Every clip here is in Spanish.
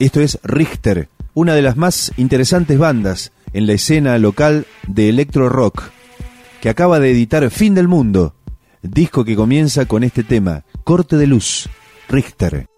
Esto es Richter, una de las más interesantes bandas en la escena local de electro rock, que acaba de editar Fin del Mundo, disco que comienza con este tema, Corte de Luz, Richter.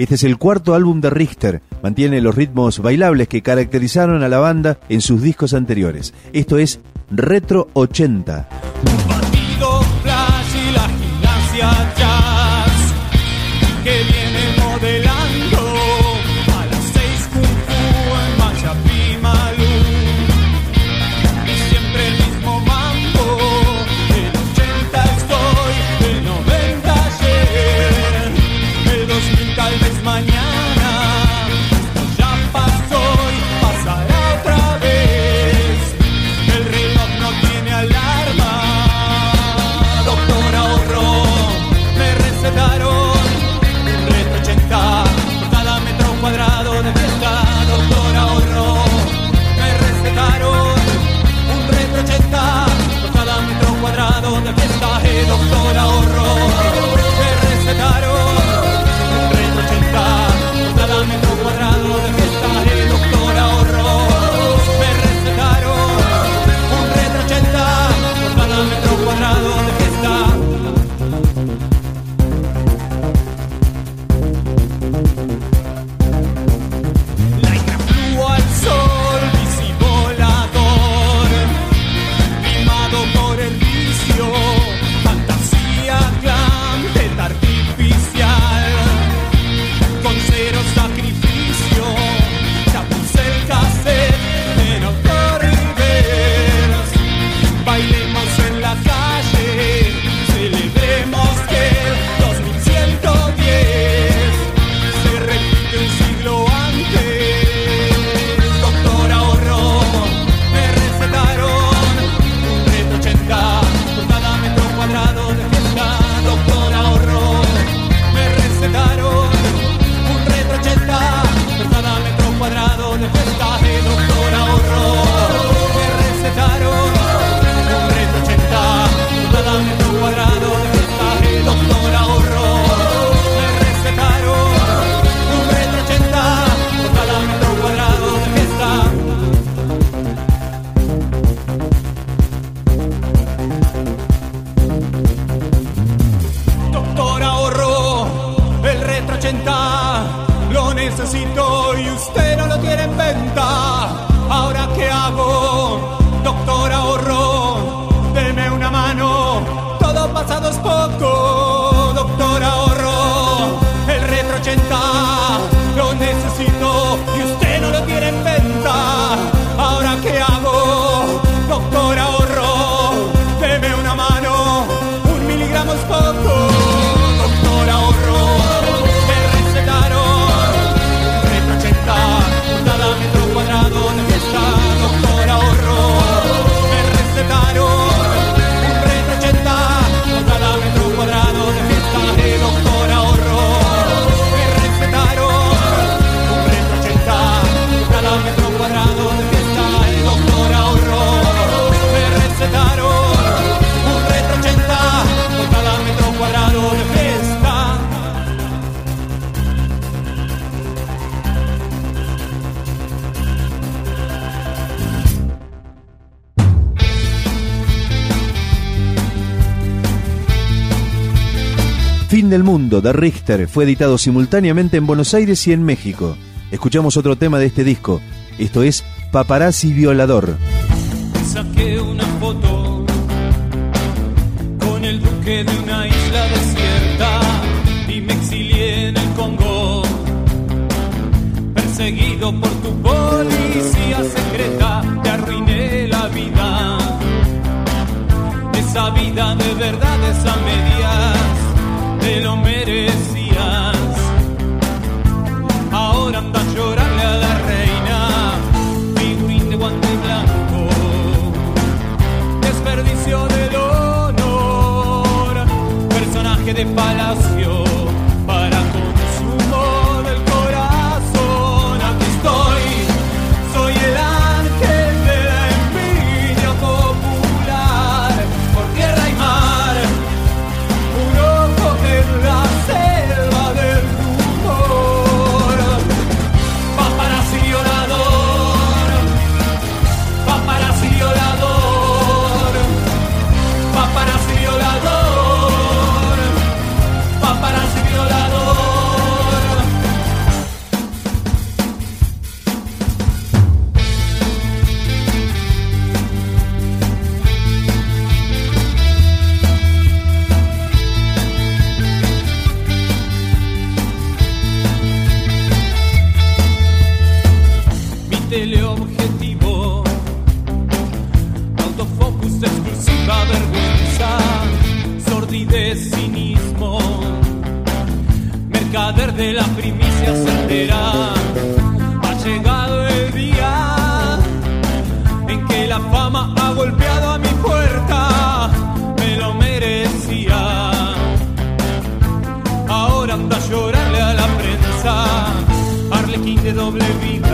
Este es el cuarto álbum de Richter. Mantiene los ritmos bailables que caracterizaron a la banda en sus discos anteriores. Esto es Retro 80. Del Mundo de Richter fue editado simultáneamente en Buenos Aires y en México. Escuchamos otro tema de este disco. Esto es Paparazzi Violador. Saqué una foto con el duque de una isla desierta y me exilié en el Congo. Perseguido por tu policía secreta, te arruiné la vida. Esa vida de verdad, esa medias te lo merecías. teleobjetivo, autofocus exclusiva vergüenza, sordidez, cinismo, mercader de la primicia certera. Ha llegado el día en que la fama ha golpeado a mi puerta, me lo merecía. Ahora anda a llorarle a la prensa, Arlequín de doble vida.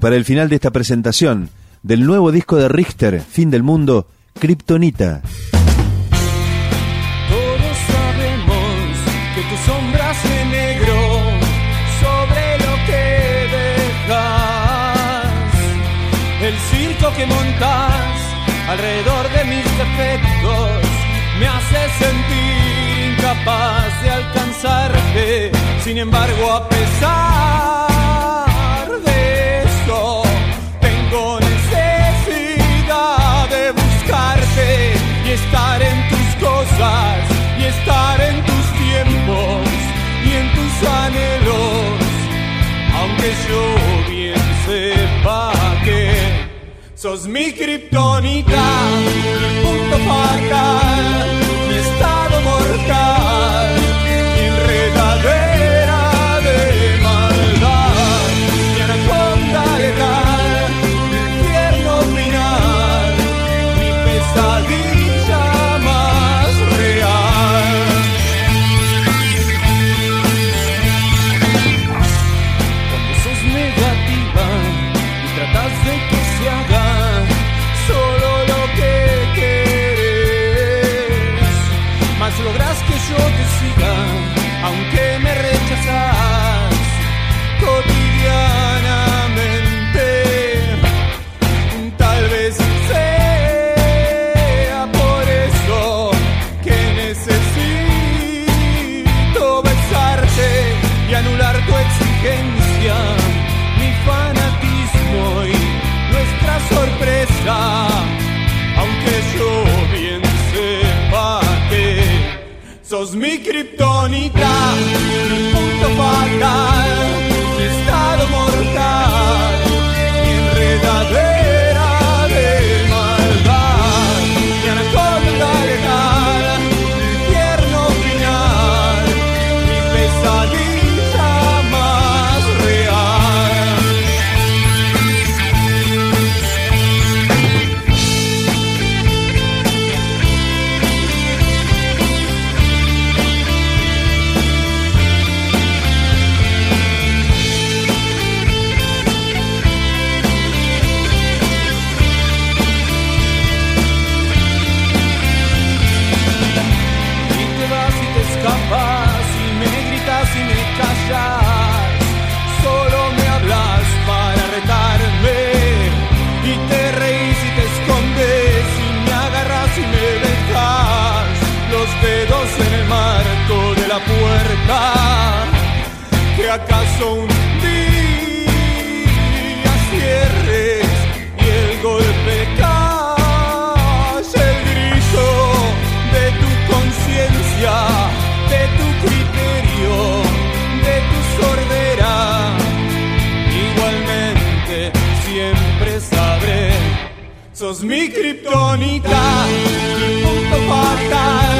Para el final de esta presentación del nuevo disco de Richter, Fin del Mundo, Kryptonita. Todos sabemos que tu sombra de negro sobre lo que dejas. El circo que montas alrededor de mis defectos me hace sentir incapaz de alcanzarte. Sin embargo, a pesar y estar en tus tiempos y en tus anhelos, aunque yo bien sepa que sos mi kriptonita, mi punto fatal, mi estado mortal, mi kriptonita, mi punto fatal. Acaso un día cierres y el golpe cae el grito de tu conciencia, de tu criterio, de tu sordera. Igualmente siempre sabré, Sos mi kriptonita, mi punto fatal,